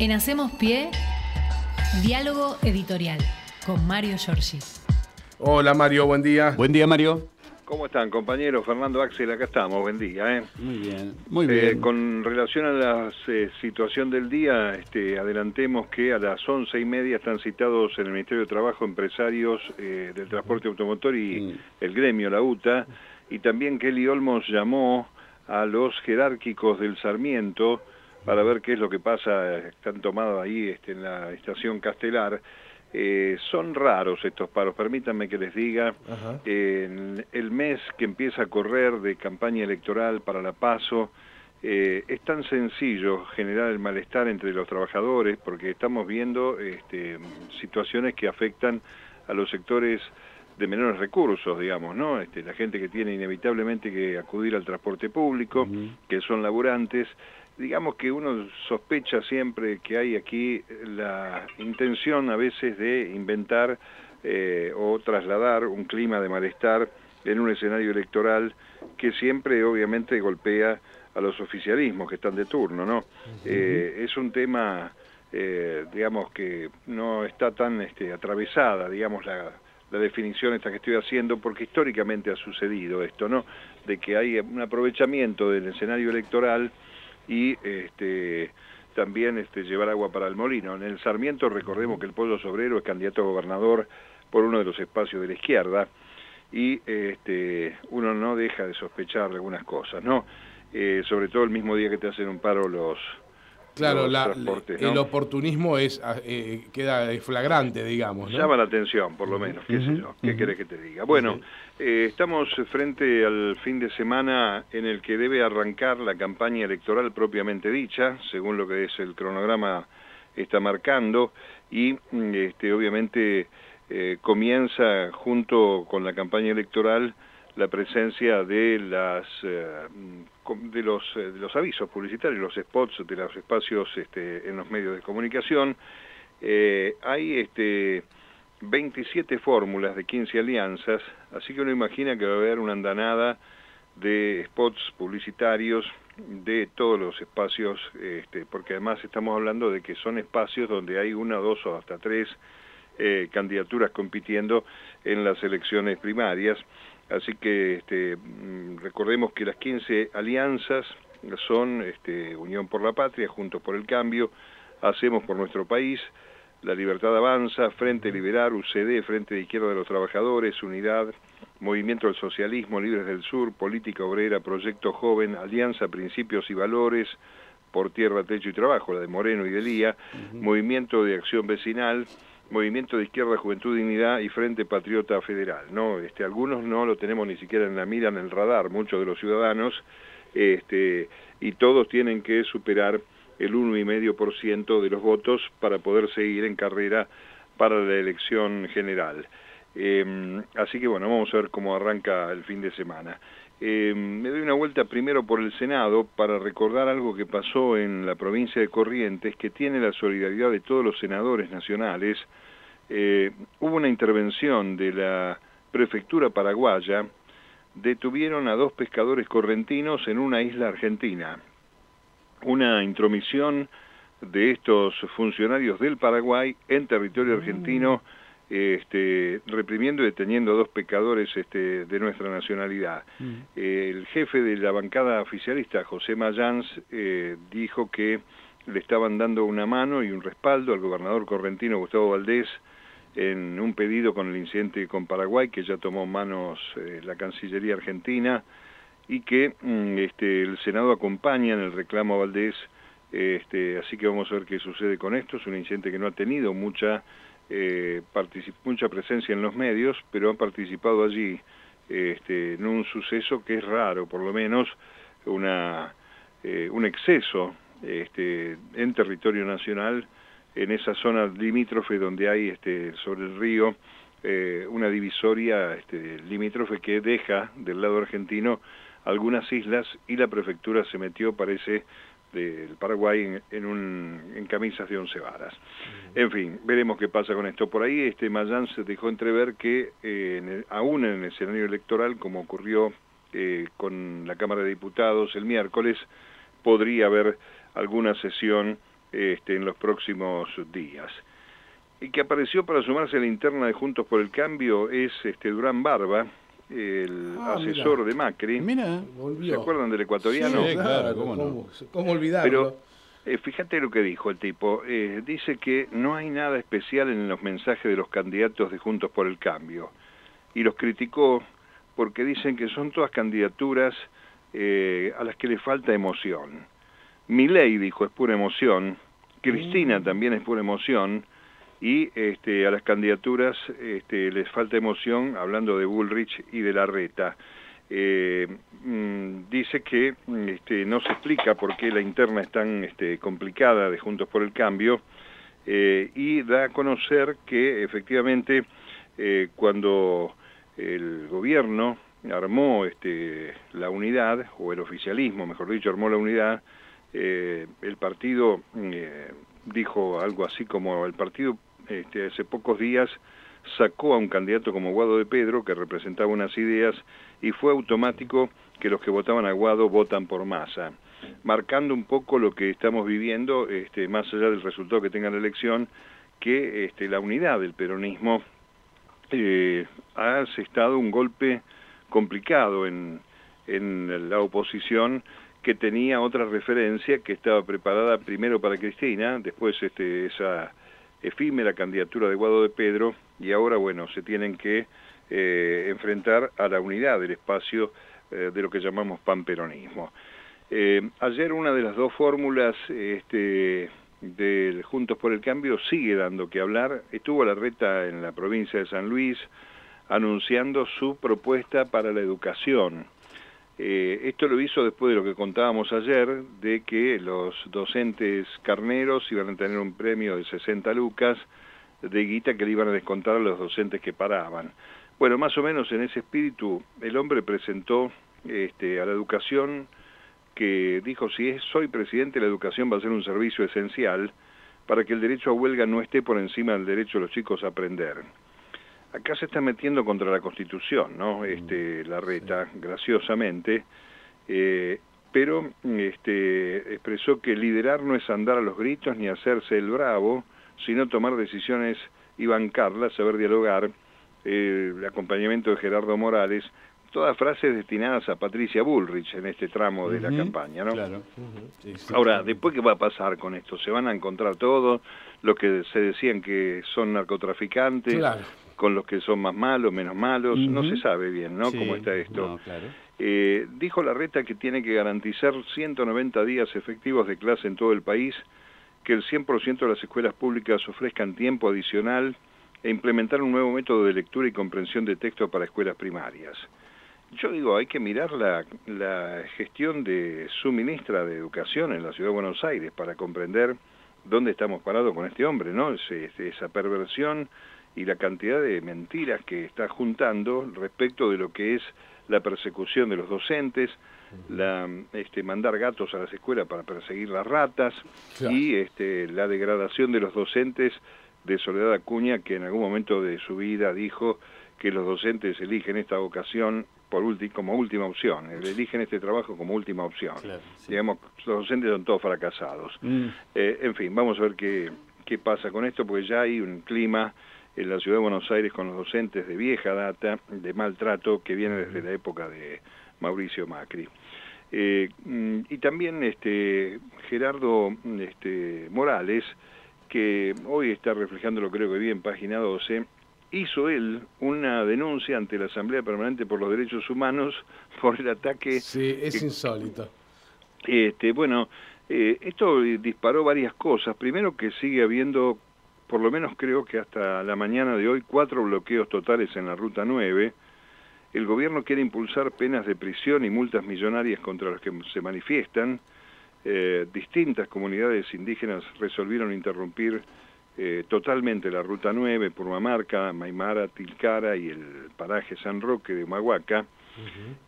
En Hacemos Pie, diálogo editorial con Mario Giorgi. Hola Mario, buen día. Buen día Mario. ¿Cómo están, compañeros? Fernando Axel, acá estamos, buen día. ¿eh? Muy bien, muy Eh, bien. con relación a la eh, situación del día, este, adelantemos que a las once y media están citados en el Ministerio de Trabajo empresarios eh, del transporte automotor y Mm. el gremio, la UTA, y también Kelly Olmos llamó a los jerárquicos del Sarmiento para ver qué es lo que pasa, están tomados ahí este, en la estación Castelar. Eh, son raros estos paros, permítanme que les diga, en el mes que empieza a correr de campaña electoral para la PASO, eh, es tan sencillo generar el malestar entre los trabajadores porque estamos viendo este, situaciones que afectan a los sectores de menores recursos, digamos, ¿no? Este, la gente que tiene inevitablemente que acudir al transporte público, que son laburantes, digamos que uno sospecha siempre que hay aquí la intención a veces de inventar eh, o trasladar un clima de malestar en un escenario electoral que siempre obviamente golpea a los oficialismos que están de turno, ¿no? Eh, es un tema, eh, digamos, que no está tan este, atravesada, digamos, la, la definición esta que estoy haciendo, porque históricamente ha sucedido esto, ¿no? De que hay un aprovechamiento del escenario electoral y este también este llevar agua para el molino. En el Sarmiento recordemos que el pueblo sobrero es candidato a gobernador por uno de los espacios de la izquierda y este uno no deja de sospechar algunas cosas, ¿no? Eh, sobre todo el mismo día que te hacen un paro los Claro, los la- transportes, el oportunismo es ah, eh, queda flagrante, digamos. ¿no? Llama la atención, por lo menos, qué sé yo, qué querés que te diga. Bueno, eh, estamos frente al fin de semana en el que debe arrancar la campaña electoral propiamente dicha, según lo que es el cronograma está marcando, y mm, este, obviamente eh, comienza junto con la campaña electoral la presencia de las de los eh, los avisos publicitarios, los spots de los espacios este, en los medios de comunicación. Eh, hay este 27 fórmulas de 15 alianzas, así que uno imagina que va a haber una andanada de spots publicitarios de todos los espacios, este, porque además estamos hablando de que son espacios donde hay una, dos o hasta tres eh, candidaturas compitiendo en las elecciones primarias. Así que este, mm, recordemos que las 15 alianzas son este, Unión por la Patria, Juntos por el Cambio, Hacemos por nuestro país, La Libertad Avanza, Frente Liberar, UCD, Frente de Izquierda de los Trabajadores, Unidad, Movimiento del Socialismo, Libres del Sur, Política Obrera, Proyecto Joven, Alianza Principios y Valores, por Tierra, Techo y Trabajo, la de Moreno y de Lía, Movimiento de Acción Vecinal, Movimiento de Izquierda, Juventud, Dignidad y Frente Patriota Federal. ¿no? Este, algunos no lo tenemos ni siquiera en la mira, en el radar, muchos de los ciudadanos, este, y todos tienen que superar el 1,5% de los votos para poder seguir en carrera para la elección general. Eh, así que bueno, vamos a ver cómo arranca el fin de semana. Eh, me doy una vuelta primero por el Senado para recordar algo que pasó en la provincia de Corrientes, que tiene la solidaridad de todos los senadores nacionales. Eh, hubo una intervención de la prefectura paraguaya, detuvieron a dos pescadores correntinos en una isla argentina. Una intromisión de estos funcionarios del Paraguay en territorio argentino, este, reprimiendo y deteniendo a dos pecadores este, de nuestra nacionalidad. Eh, el jefe de la bancada oficialista, José Mayans, eh, dijo que le estaban dando una mano y un respaldo al gobernador correntino Gustavo Valdés en un pedido con el incidente con Paraguay que ya tomó manos eh, la Cancillería Argentina y que mm, este, el Senado acompaña en el reclamo a Valdés, este, así que vamos a ver qué sucede con esto. Es un incidente que no ha tenido mucha, eh, mucha presencia en los medios, pero han participado allí este, en un suceso que es raro, por lo menos una, eh, un exceso este, en territorio nacional en esa zona limítrofe donde hay este, sobre el río eh, una divisoria este, limítrofe que deja del lado argentino algunas islas y la prefectura se metió, parece, del Paraguay en, en, un, en camisas de once varas. En fin, veremos qué pasa con esto. Por ahí este Mayán se dejó entrever que eh, en el- aún en el escenario electoral, como ocurrió eh, con la Cámara de Diputados el miércoles, podría haber alguna sesión este, en los próximos días. Y que apareció para sumarse a la interna de Juntos por el Cambio es este Durán Barba, el Ah, asesor de Macri. Mira, ¿Se acuerdan del ecuatoriano? Sí, claro, cómo no. ¿Cómo, cómo olvidarlo? Pero eh, fíjate lo que dijo el tipo. Eh, dice que no hay nada especial en los mensajes de los candidatos de Juntos por el Cambio. Y los criticó porque dicen que son todas candidaturas eh, a las que le falta emoción. Milei dijo es pura emoción. Cristina también es pura emoción. Y este, a las candidaturas este, les falta emoción, hablando de Bullrich y de Larreta. Eh, mm, dice que mm, este, no se explica por qué la interna es tan este, complicada de Juntos por el Cambio eh, y da a conocer que efectivamente eh, cuando el gobierno armó la unidad, o el oficialismo, mejor dicho, armó la unidad, eh, el partido eh, dijo algo así como el partido este, hace pocos días sacó a un candidato como Guado de Pedro, que representaba unas ideas, y fue automático que los que votaban a Guado votan por masa, marcando un poco lo que estamos viviendo, este, más allá del resultado que tenga la elección, que este, la unidad del peronismo eh, ha asestado un golpe complicado en, en la oposición que tenía otra referencia que estaba preparada primero para Cristina, después este, esa efímera candidatura de Guado de Pedro y ahora, bueno, se tienen que eh, enfrentar a la unidad del espacio eh, de lo que llamamos panperonismo. Eh, ayer una de las dos fórmulas este, del Juntos por el Cambio sigue dando que hablar. Estuvo la reta en la provincia de San Luis anunciando su propuesta para la educación. Eh, esto lo hizo después de lo que contábamos ayer, de que los docentes carneros iban a tener un premio de 60 lucas de guita que le iban a descontar a los docentes que paraban. Bueno, más o menos en ese espíritu, el hombre presentó este, a la educación que dijo, si es, soy presidente, la educación va a ser un servicio esencial para que el derecho a huelga no esté por encima del derecho de los chicos a aprender. Acá se está metiendo contra la Constitución, ¿no? Este, la reta, graciosamente, eh, pero este, expresó que liderar no es andar a los gritos ni hacerse el bravo, sino tomar decisiones y bancarlas, saber dialogar, eh, el acompañamiento de Gerardo Morales, todas frases destinadas a Patricia Bullrich en este tramo de la campaña, ¿no? Claro. Sí, sí. Ahora, después qué va a pasar con esto? ¿Se van a encontrar todos los que se decían que son narcotraficantes Claro. Con los que son más malos, menos malos? No se sabe bien, ¿no? Sí, Cómo está esto. no, claro. Eh, dijo la reta que tiene que garantizar 190 días efectivos de clase en todo el país, que el 100% de las escuelas públicas ofrezcan tiempo adicional e implementar un nuevo método de lectura y comprensión de texto para escuelas primarias. Yo digo, hay que mirar la, la gestión de su ministra de Educación en la Ciudad de Buenos Aires para comprender dónde estamos parados con este hombre, ¿no? Ese- esa perversión y la cantidad de mentiras que está juntando respecto de lo que es la persecución de los docentes, la este, mandar gatos a las escuelas para perseguir las ratas Claro. y este, la degradación de los docentes de Soledad Acuña, que en algún momento de su vida dijo que los docentes eligen esta vocación por ulti- como última opción, eligen este trabajo como última opción. Claro, sí. Digamos, los docentes son todos fracasados. Mm, Eh, en fin, vamos a ver qué, qué pasa con esto, porque ya hay un clima en la ciudad de Buenos Aires con los docentes de vieja data, de maltrato, que viene desde la época de Mauricio Macri. Eh, mm, y también este Gerardo mm, este, Morales, que hoy está reflejando lo creo que vi en página 12, hizo él una denuncia ante la Asamblea Permanente por los Derechos Humanos por el ataque Sí, es insólito. este, bueno, eh, esto disparó varias cosas. Primero que sigue habiendo, por lo menos creo que hasta la mañana de hoy, cuatro bloqueos totales en la Ruta 9. El gobierno quiere impulsar penas de prisión y multas millonarias contra los que se manifiestan. Eh, distintas comunidades indígenas resolvieron interrumpir eh, totalmente la Ruta 9, Purmamarca, Maimara, Tilcara y el paraje San Roque de Humahuaca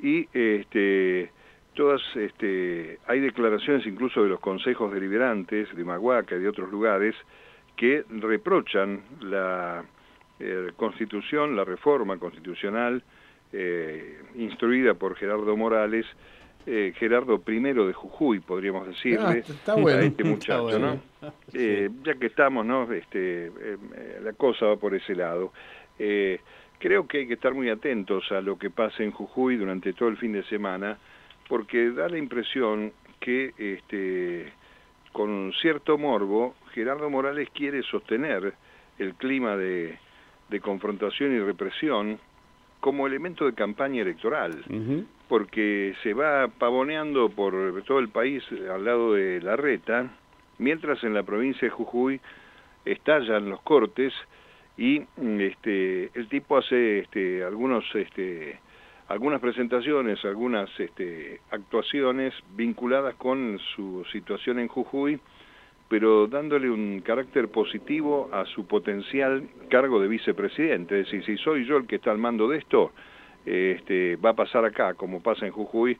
y este todas este hay declaraciones incluso de los consejos deliberantes de Maguaca y de otros lugares que reprochan la eh, constitución, la reforma constitucional eh, instruida por Gerardo Morales eh, Gerardo I de Jujuy, podríamos decirle, ah, está bueno, a este muchacho, ¿no? Eh, ya que estamos, ¿no? Este, la cosa va por ese lado. creo que hay que estar muy atentos a lo que pase en Jujuy durante todo el fin de semana, porque da la impresión que este, con cierto morbo Gerardo Morales quiere sostener el clima de, de confrontación y represión como elemento de campaña electoral, porque se va pavoneando por todo el país al lado de la reta, mientras en la provincia de Jujuy estallan los cortes y este, el tipo hace este, algunos, este, algunas presentaciones, algunas este, actuaciones vinculadas con su situación en Jujuy, pero dándole un carácter positivo a su potencial cargo de vicepresidente. Es decir, si soy yo el que está al mando de esto, este, va a pasar acá, como pasa en Jujuy,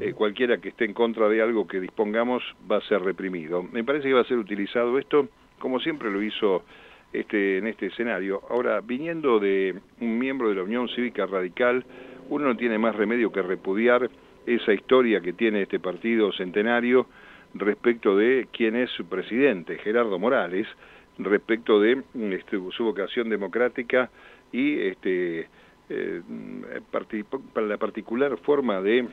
eh, cualquiera que esté en contra de algo que dispongamos va a ser reprimido. Me parece que va a ser utilizado esto, como siempre lo hizo este, en este escenario. Ahora, viniendo de un miembro de la Unión Cívica Radical, uno no tiene más remedio que repudiar esa historia que tiene este partido centenario, respecto de quién es su presidente, Gerardo Morales, respecto de este, su vocación democrática y este, eh, la particular forma de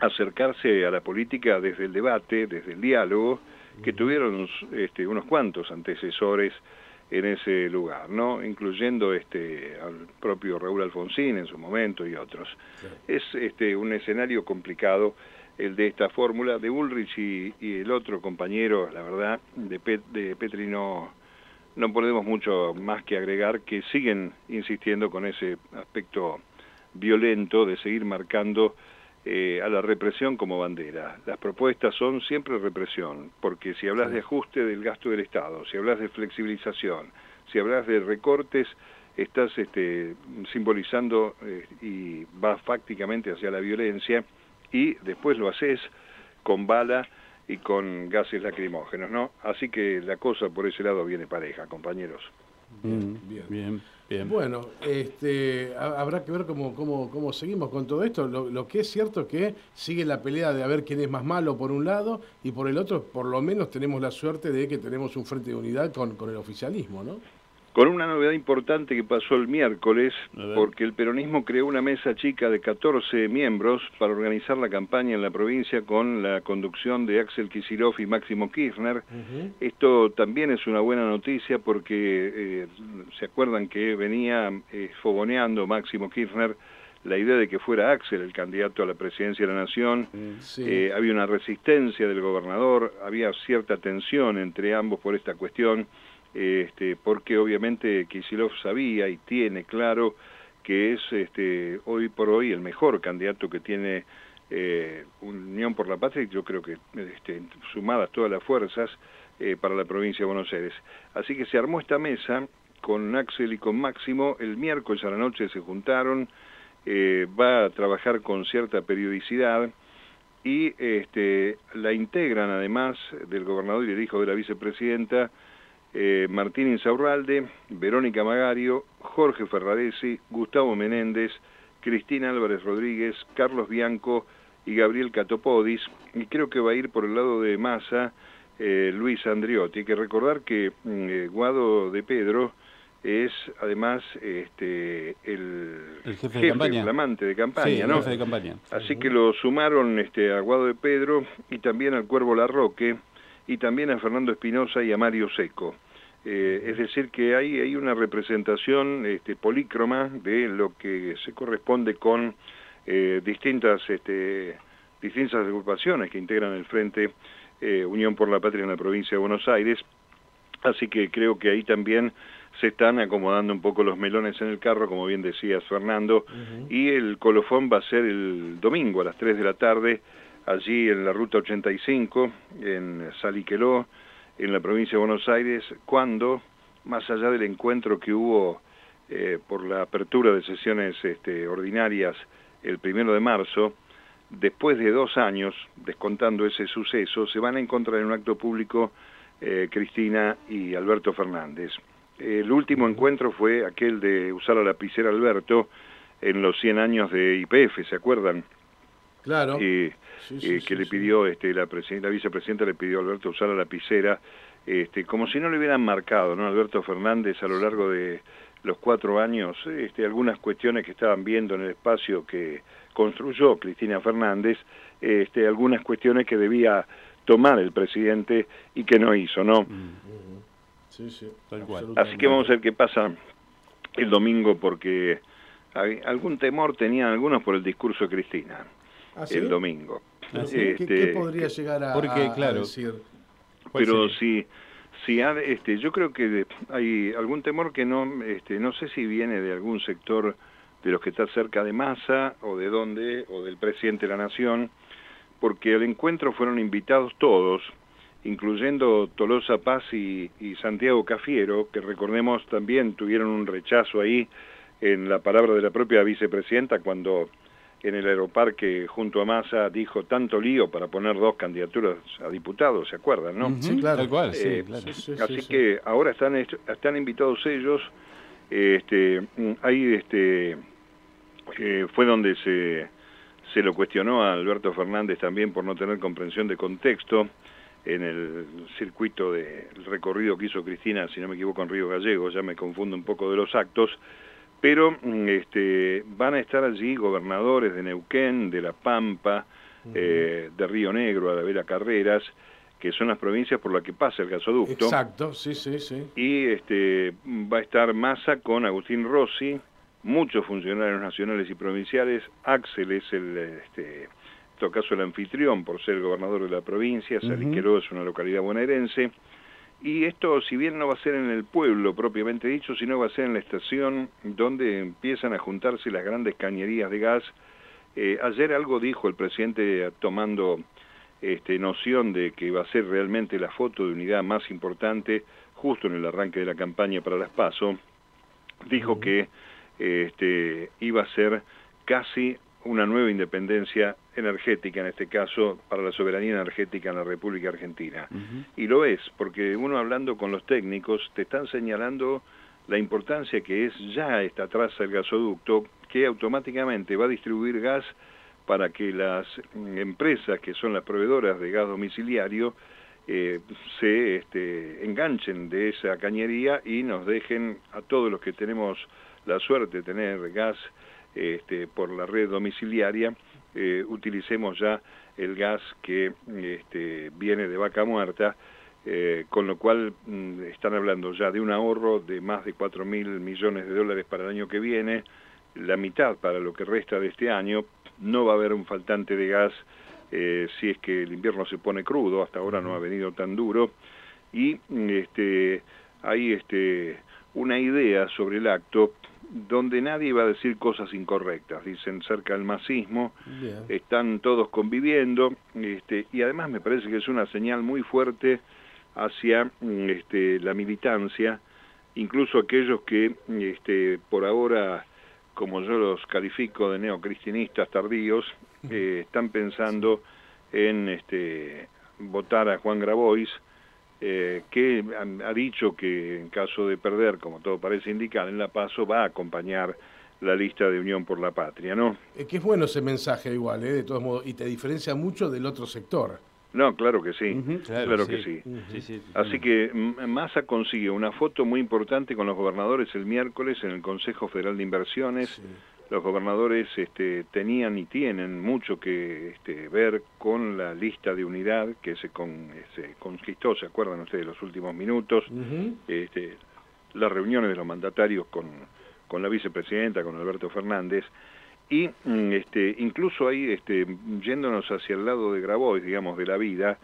acercarse a la política desde el debate, desde el diálogo, que tuvieron este, unos cuantos antecesores en ese lugar, ¿no? incluyendo este, al propio Raúl Alfonsín en su momento y otros. Es este, un escenario complicado el de esta fórmula. De Ulrich y, el otro compañero, la verdad, de, de Petri no, no ponemos mucho más que agregar, que siguen insistiendo con ese aspecto violento de seguir marcando eh, a la represión como bandera. Las propuestas son siempre represión, porque si hablas de ajuste del gasto del Estado, si hablas de flexibilización, si hablas de recortes, estás este, simbolizando eh, y vas fácticamente hacia la violencia y después lo haces con bala y con gases lacrimógenos, ¿no? Así que la cosa por ese lado viene pareja, compañeros. Bien, bien, bien. bien. Bueno, este, habrá que ver cómo, cómo, cómo seguimos con todo esto. Lo, que es cierto es que sigue la pelea de a ver quién es más malo por un lado y por el otro, por lo menos tenemos la suerte de que tenemos un frente de unidad con, con el oficialismo, ¿no? Con una novedad importante que pasó el miércoles, porque el peronismo creó una mesa chica de 14 miembros para organizar la campaña en la provincia con la conducción de Axel Kicillof y Máximo Kirchner. Esto también es una buena noticia porque eh, se acuerdan que venía eh, fogoneando Máximo Kirchner la idea de que fuera Axel el candidato a la presidencia de la Nación. Eh, había una resistencia del gobernador, había cierta tensión entre ambos por esta cuestión este, porque obviamente Kisilov sabía y tiene claro que es este, hoy por hoy el mejor candidato que tiene eh, Unión por la Patria, yo creo que este, sumadas todas las fuerzas eh, para la provincia de Buenos Aires. Así que se armó esta mesa con Axel y con Máximo, el miércoles a la noche se juntaron, eh, va a trabajar con cierta periodicidad y este, la integran además del gobernador y el hijo de la vicepresidenta, eh, Martín Insaurralde, Verónica Magario, Jorge Ferraresi, Gustavo Menéndez, Cristina Álvarez Rodríguez, Carlos Bianco y Gabriel Catopodis, y creo que va a ir por el lado de Massa eh, Luis Andriotti. Hay que recordar que mm, eh, Guado de Pedro es además este, el, jefe, de campaña. el amante de campaña, ¿no? Jefe de campaña. Así que lo sumaron este, a Guado de Pedro y también al Cuervo Larroque, y también a Fernando Espinosa y a Mario Seco. Eh, es decir, que hay, hay una representación este, polícroma de lo que se corresponde con eh, distintas, este, distintas agrupaciones que integran el Frente eh, Unión por la Patria en la provincia de Buenos Aires. Así que creo que ahí también se están acomodando un poco los melones en el carro, como bien decías Fernando, y el colofón va a ser el domingo a las 3 de la tarde allí en la ruta 85, en Saliqueló, en la provincia de Buenos Aires, cuando, más allá del encuentro que hubo eh, por la apertura de sesiones este, ordinarias el primero de marzo, después de dos años, descontando ese suceso, se van a encontrar en un acto público eh, Cristina y Alberto Fernández. El último encuentro fue aquel de usar la lapicera Alberto en los 100 años de IPF, ¿se acuerdan? Claro. que le pidió, este, la, la vicepresidenta le pidió a Alberto usar la lapicera, este, como si no le hubieran marcado, ¿no? Alberto Fernández a lo largo de los cuatro años, este, algunas cuestiones que estaban viendo en el espacio que construyó Cristina Fernández, este, algunas cuestiones que debía tomar el presidente y que no hizo, ¿no? Sí, sí, Así que vamos a ver qué pasa el domingo porque hay, algún temor tenían algunos por el discurso de Cristina ¿Ah, el domingo. ¿Ah, ¿Qué, este, podría llegar a, porque, claro, decir? Pero sí, si, este, yo creo que hay algún temor que no, este, no sé si viene de algún sector de los que está cerca de Massa o de dónde, o del presidente de la Nación, porque al encuentro fueron invitados todos, incluyendo Tolosa Paz y, Santiago Cafiero, que recordemos también tuvieron un rechazo ahí en la palabra de la propia vicepresidenta cuando en el aeroparque junto a Massa dijo tanto lío para poner dos candidaturas a diputados, ¿se acuerdan, no? Sí, claro. Tal cual, sí, así que ahora están, están invitados ellos, este, ahí este, eh, fue donde se se lo cuestionó a Alberto Fernández también por no tener comprensión de contexto en el circuito del recorrido que hizo Cristina, si no me equivoco, en Río Gallegos, ya me confundo un poco de los actos, pero mm, este, van a estar allí gobernadores de Neuquén, de La Pampa, eh, de Río Negro, de Vera Carreras, que son las provincias por las que pasa el gasoducto. Exacto, sí, sí, sí. Y este, va a estar Massa con Agustín Rossi, muchos funcionarios nacionales y provinciales. Axel es el, este, en todo caso, el anfitrión por ser el gobernador de la provincia. Saliqueró es una localidad bonaerense. Y esto, si bien no va a ser en el pueblo propiamente dicho, sino va a ser en la estación donde empiezan a juntarse las grandes cañerías de gas. Eh, ayer algo dijo el presidente tomando este, noción de que va a ser realmente la foto de unidad más importante justo en el arranque de la campaña para las PASO. Dijo que este, iba a ser casi una nueva independencia energética, en este caso, para la soberanía energética en la República Argentina. Y lo es, porque uno hablando con los técnicos te están señalando la importancia que es ya esta traza del gasoducto, que automáticamente va a distribuir gas para que las empresas que son las proveedoras de gas domiciliario eh, se este, enganchen de esa cañería y nos dejen a todos los que tenemos la suerte de tener gas este, por la red domiciliaria, eh, utilicemos ya el gas que este, viene de vaca muerta, eh, con lo cual mm, están hablando ya de un ahorro de más de 4 mil millones de dólares para el año que viene, la mitad para lo que resta de este año, no va a haber un faltante de gas eh, si es que el invierno se pone crudo, hasta ahora no ha venido tan duro, y este, hay este, una idea sobre el acto donde nadie va a decir cosas incorrectas, dicen cerca del masismo, están todos conviviendo, este, y además me parece que es una señal muy fuerte hacia este, la militancia, incluso aquellos que este, por ahora, como yo los califico de neocristianistas tardíos, eh, están pensando en este, votar a Juan Grabois, eh, que ha, dicho que en caso de perder, como todo parece indicar, en la PASO va a acompañar la lista de Unión por la Patria, ¿no? Es que es bueno ese mensaje igual, ¿eh? de todos modos, y te diferencia mucho del otro sector. No, claro que sí, claro, que sí. Así que Massa consigue una foto muy importante con los gobernadores el miércoles en el Consejo Federal de Inversiones, los gobernadores este, tenían y tienen mucho que este, ver con la lista de unidad que se, con, se conquistó, ¿se acuerdan ustedes de los últimos minutos? este, las reuniones de los mandatarios con, con la vicepresidenta, con Alberto Fernández, y mm, este, incluso ahí, este, yéndonos hacia el lado de Grabois, digamos, de la vida,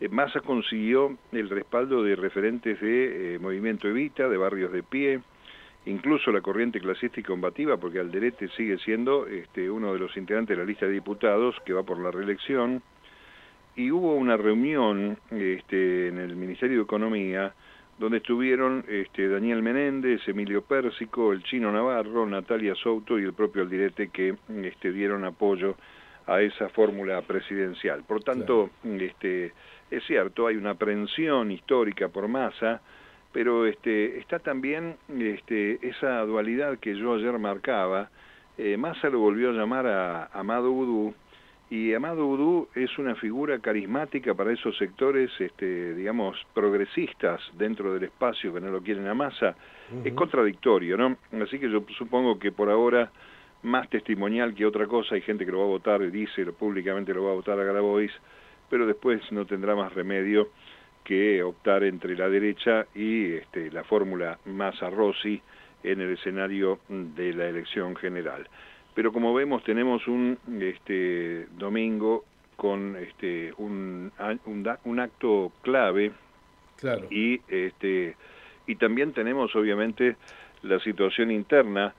eh, Massa consiguió el respaldo de referentes de eh, Movimiento Evita, de Barrios de Pie, incluso la corriente clasista y combativa, porque Alderete sigue siendo este, uno de los integrantes de la lista de diputados que va por la reelección, y hubo una reunión este, en el Ministerio de Economía donde estuvieron este, Daniel Menéndez, Emilio Pérsico, el chino Navarro, Natalia Souto y el propio Alderete que este, dieron apoyo a esa fórmula presidencial. Por tanto, este, es cierto, hay una aprensión histórica por masa, pero este, está también este, esa dualidad que yo ayer marcaba. Eh, Massa lo volvió a llamar a Amado Udú y Amado Udú es una figura carismática para esos sectores, este, digamos, progresistas dentro del espacio que no lo quieren a masa. Es contradictorio, ¿no? Así que yo supongo que por ahora, más testimonial que otra cosa, hay gente que lo va a votar, y dice públicamente lo va a votar a Grabois, pero después no tendrá más remedio que optar entre la derecha y este, la fórmula Massa-Rossi en el escenario de la elección general pero como vemos tenemos un este, domingo con este, un, un, acto clave claro. y, este, y también tenemos obviamente la situación interna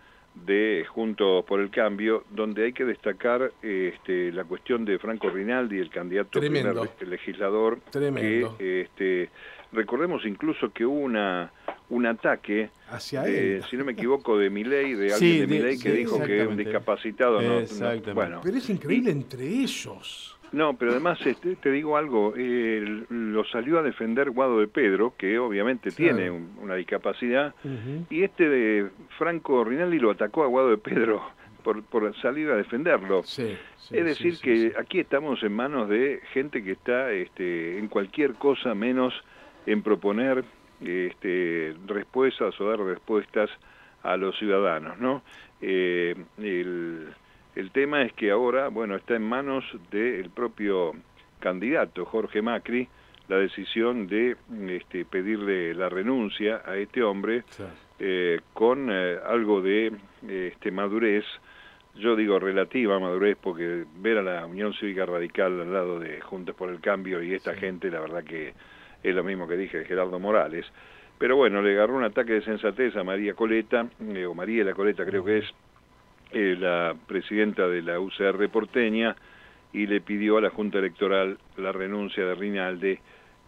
de Juntos por el Cambio, donde hay que destacar este, la cuestión de Franco Rinaldi, el candidato primer legislador, Tremendo. que este, recordemos incluso que hubo una un ataque, hacia él. si no me equivoco, de Milei, de alguien de, Milei que dijo que es un discapacitado. No, bueno. Pero es increíble entre ellos. No, pero además este, te digo algo, lo salió a defender Guado de Pedro, que obviamente tiene una discapacidad, y este de Franco Rinaldi lo atacó a Guado de Pedro por, por salir a defenderlo. es decir, que aquí estamos en manos de gente que está este, en cualquier cosa menos en proponer este, respuestas o dar respuestas a los ciudadanos, ¿no? Eh, el, el, tema es que ahora, bueno, está en manos del propio candidato, Jorge Macri, la decisión de este, pedirle la renuncia a este hombre eh, con eh, algo de este, madurez, yo digo relativa madurez, porque ver a la Unión Cívica Radical al lado de Juntos por el Cambio y esta gente, la verdad que es lo mismo que dije Gerardo Morales. Pero bueno, le agarró un ataque de sensatez a María Coleta, eh, o María la Coleta creo que es, eh, la presidenta de la UCR porteña, y le pidió a la Junta Electoral la renuncia de Rinalde,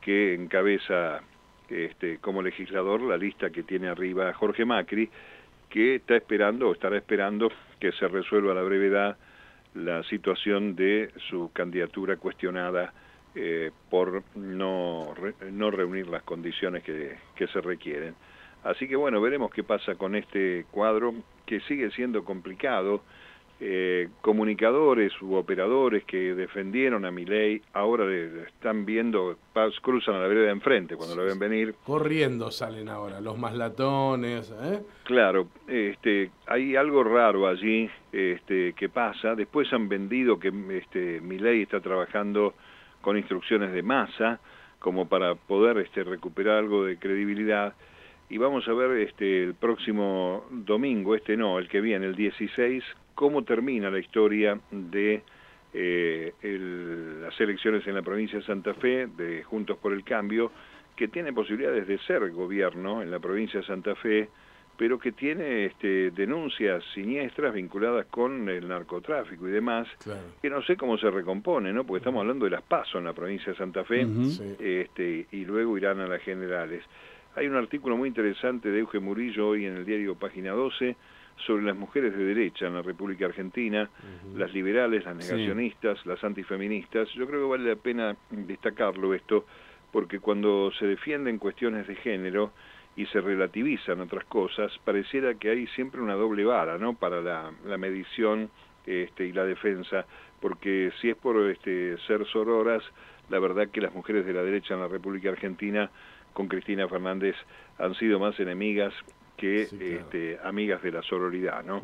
que encabeza este, como legislador la lista que tiene arriba Jorge Macri, que está esperando o estará esperando que se resuelva a la brevedad la situación de su candidatura cuestionada eh, por no, no reunir las condiciones que, que se requieren. Así que bueno, veremos qué pasa con este cuadro que sigue siendo complicado. Eh, comunicadores u operadores que defendieron a mi ley ahora están viendo, cruzan a la vereda de enfrente cuando lo ven venir. Corriendo salen ahora, los maslatones. ¿eh? Claro, este, hay algo raro allí este, que pasa. Después han vendido que este, mi ley está trabajando con instrucciones de masa, como para poder este, recuperar algo de credibilidad. Y vamos a ver este, el próximo domingo, este no, el que viene, el 16, cómo termina la historia de eh, las elecciones en la provincia de Santa Fe, de Juntos por el Cambio, que tiene posibilidades de ser gobierno en la provincia de Santa Fe, pero que tiene este, denuncias siniestras vinculadas con el narcotráfico y demás, que no sé cómo se recompone, ¿no? Porque estamos hablando de las PASO en la provincia de Santa Fe, este, y luego irán a las generales. Hay un artículo muy interesante de Euge Murillo hoy en el diario Página 12 sobre las mujeres de derecha en la República Argentina, las liberales, las negacionistas, las antifeministas. Yo creo que vale la pena destacarlo esto, porque cuando se defienden cuestiones de género, y se relativizan otras cosas, pareciera que hay siempre una doble vara, ¿no? Para la, la medición este, y la defensa, porque si es por este, ser sororas, la verdad que las mujeres de la derecha en la República Argentina con Cristina Fernández han sido más enemigas que este, amigas de la sororidad, ¿no?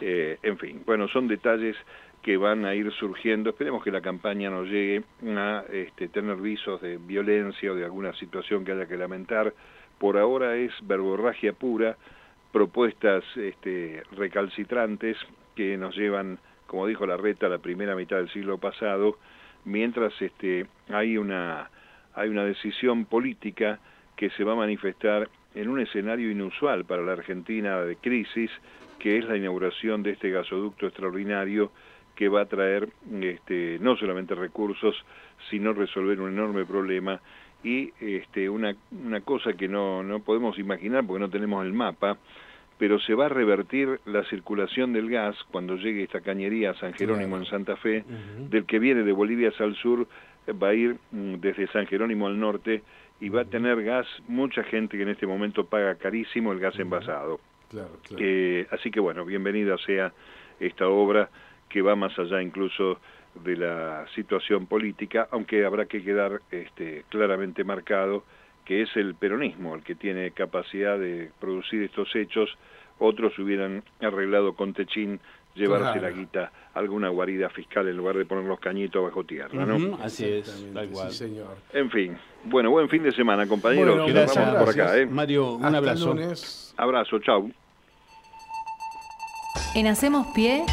Eh, en fin, bueno, son detalles que van a ir surgiendo. Esperemos que la campaña no llegue a este, tener visos de violencia o de alguna situación que haya que lamentar por ahora es verborragia pura, propuestas este, recalcitrantes que nos llevan, como dijo la reta, a la primera mitad del siglo pasado, mientras este, hay, una, hay una decisión política que se va a manifestar en un escenario inusual para la Argentina de crisis, que es la inauguración de este gasoducto extraordinario que va a traer este, no solamente recursos, sino resolver un enorme problema y este, una, una cosa que no, no podemos imaginar porque no tenemos el mapa, pero se va a revertir la circulación del gas cuando llegue esta cañería a San Jerónimo en Santa Fe, del que viene de Bolivia hacia el sur, va a ir mm, desde San Jerónimo al norte y va a tener gas, mucha gente que en este momento paga carísimo el gas envasado. Eh, así que bueno, bienvenida sea esta obra que va más allá incluso de la situación política, aunque habrá que quedar este, claramente marcado que es el peronismo el que tiene capacidad de producir estos hechos, otros hubieran arreglado con Techín llevarse la guita alguna guarida fiscal en lugar de poner los cañitos bajo tierra, ¿no? así es, tal cual. señor. En fin, bueno, buen fin de semana, compañeros. Bueno, gracias. por acá, ¿eh? Mario, un abrazo. Abrazo, chau. En Hacemos Pie,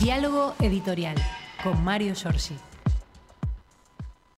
diálogo editorial con Mario Giorgi.